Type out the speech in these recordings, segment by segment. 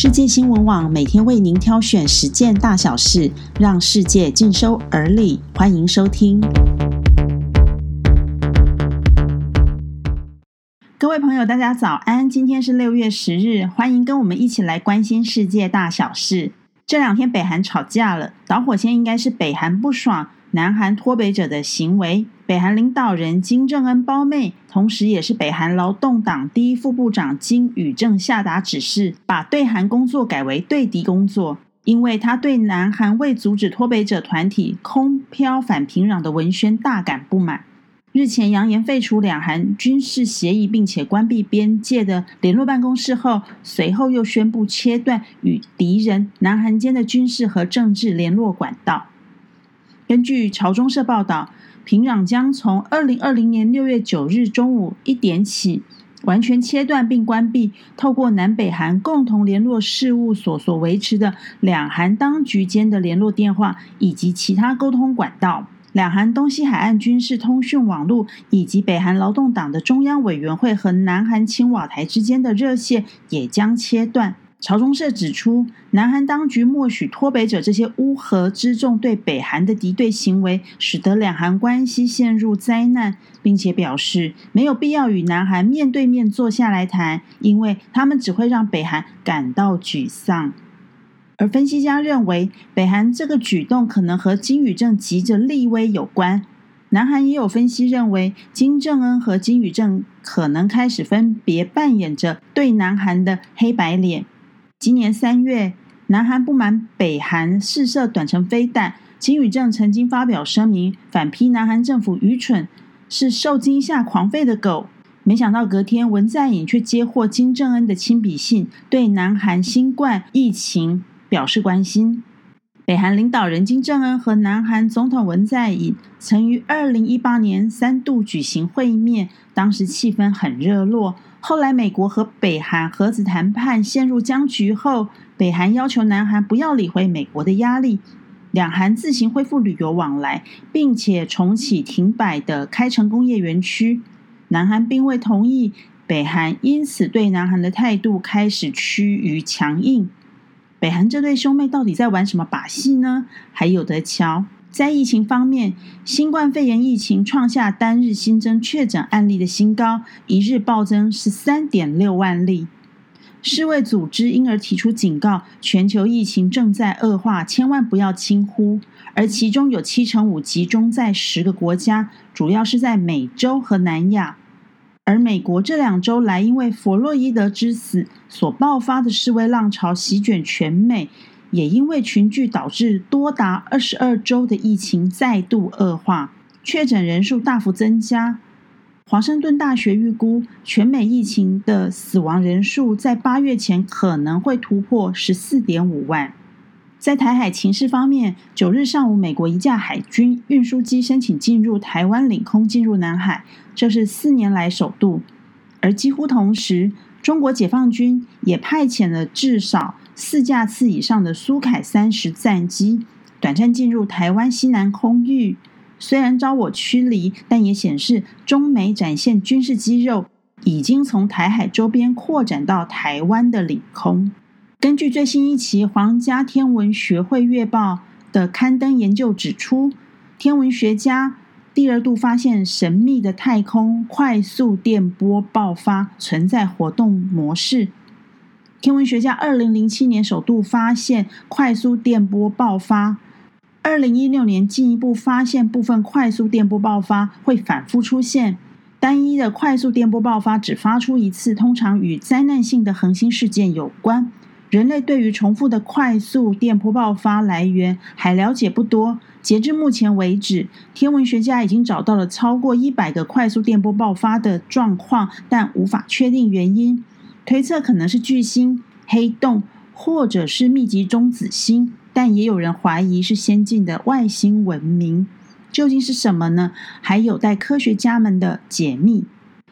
世界新闻网每天为您挑选十件大小事，让世界尽收耳里。欢迎收听。各位朋友，大家早安！今天是六月十日，欢迎跟我们一起来关心世界大小事。这两天北韩吵架了，导火线应该是北韩不爽南韩脱北者的行为。北韩领导人金正恩胞妹，同时也是北韩劳动党第一副部长金宇正下达指示，把对韩工作改为对敌工作，因为他对南韩未阻止脱北者团体空飘反平壤的文宣大感不满。日前扬言废除两韩军事协议，并且关闭边界的联络办公室后，随后又宣布切断与敌人南韩间的军事和政治联络管道。根据朝中社报道。平壤将从二零二零年六月九日中午一点起，完全切断并关闭透过南北韩共同联络事务所所维持的两韩当局间的联络电话以及其他沟通管道。两韩东西海岸军事通讯网络以及北韩劳动党的中央委员会和南韩青瓦台之间的热线也将切断。朝中社指出，南韩当局默许脱北者这些乌合之众对北韩的敌对行为，使得两韩关系陷入灾难，并且表示没有必要与南韩面对面坐下来谈，因为他们只会让北韩感到沮丧。而分析家认为，北韩这个举动可能和金宇正急着立威有关。南韩也有分析认为，金正恩和金宇正可能开始分别扮演着对南韩的黑白脸。今年三月，南韩不满北韩试射短程飞弹，金宇正曾经发表声明反批南韩政府愚蠢，是受惊吓狂吠的狗。没想到隔天，文在寅却接获金正恩的亲笔信，对南韩新冠疫情表示关心。北韩领导人金正恩和南韩总统文在寅曾于二零一八年三度举行会面，当时气氛很热络。后来，美国和北韩核子谈判陷入僵局后，北韩要求南韩不要理会美国的压力，两韩自行恢复旅游往来，并且重启停摆的开城工业园区。南韩并未同意，北韩因此对南韩的态度开始趋于强硬。北韩这对兄妹到底在玩什么把戏呢？还有得瞧。在疫情方面，新冠肺炎疫情创下单日新增确诊案例的新高，一日暴增十三点六万例。世卫组织因而提出警告，全球疫情正在恶化，千万不要轻忽。而其中有七成五集中在十个国家，主要是在美洲和南亚。而美国这两周来，因为弗洛伊德之死所爆发的示威浪潮席卷全美。也因为群聚导致多达二十二周的疫情再度恶化，确诊人数大幅增加。华盛顿大学预估，全美疫情的死亡人数在八月前可能会突破十四点五万。在台海情势方面，九日上午，美国一架海军运输机申请进入台湾领空，进入南海，这是四年来首度。而几乎同时，中国解放军也派遣了至少。四架次以上的苏凯三十战机短暂进入台湾西南空域，虽然遭我驱离，但也显示中美展现军事肌肉，已经从台海周边扩展到台湾的领空。根据最新一期《皇家天文学会月报》的刊登研究指出，天文学家第二度发现神秘的太空快速电波爆发存在活动模式。天文学家二零零七年首度发现快速电波爆发，二零一六年进一步发现部分快速电波爆发会反复出现。单一的快速电波爆发只发出一次，通常与灾难性的恒星事件有关。人类对于重复的快速电波爆发来源还了解不多。截至目前为止，天文学家已经找到了超过一百个快速电波爆发的状况，但无法确定原因。推测可能是巨星、黑洞，或者是密集中子星，但也有人怀疑是先进的外星文明。究竟是什么呢？还有待科学家们的解密。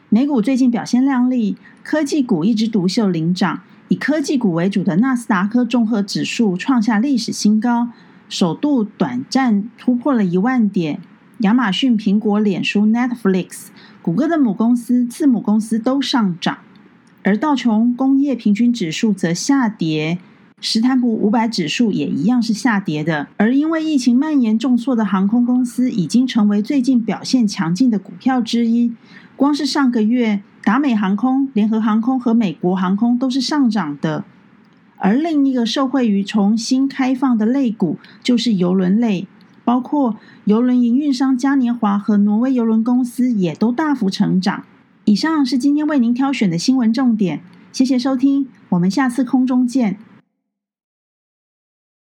美股最近表现亮丽，科技股一枝独秀领涨，以科技股为主的纳斯达克综合指数创下历史新高，首度短暂突破了一万点。亚马逊、苹果、脸书、Netflix、谷歌的母公司、次母公司都上涨。而道琼工业平均指数则下跌，史坦普五百指数也一样是下跌的。而因为疫情蔓延重挫的航空公司，已经成为最近表现强劲的股票之一。光是上个月，达美航空、联合航空和美国航空都是上涨的。而另一个受惠于重新开放的类股，就是邮轮类，包括邮轮营运商嘉年华和挪威邮轮公司也都大幅成长。以上是今天为您挑选的新闻重点，谢谢收听，我们下次空中见。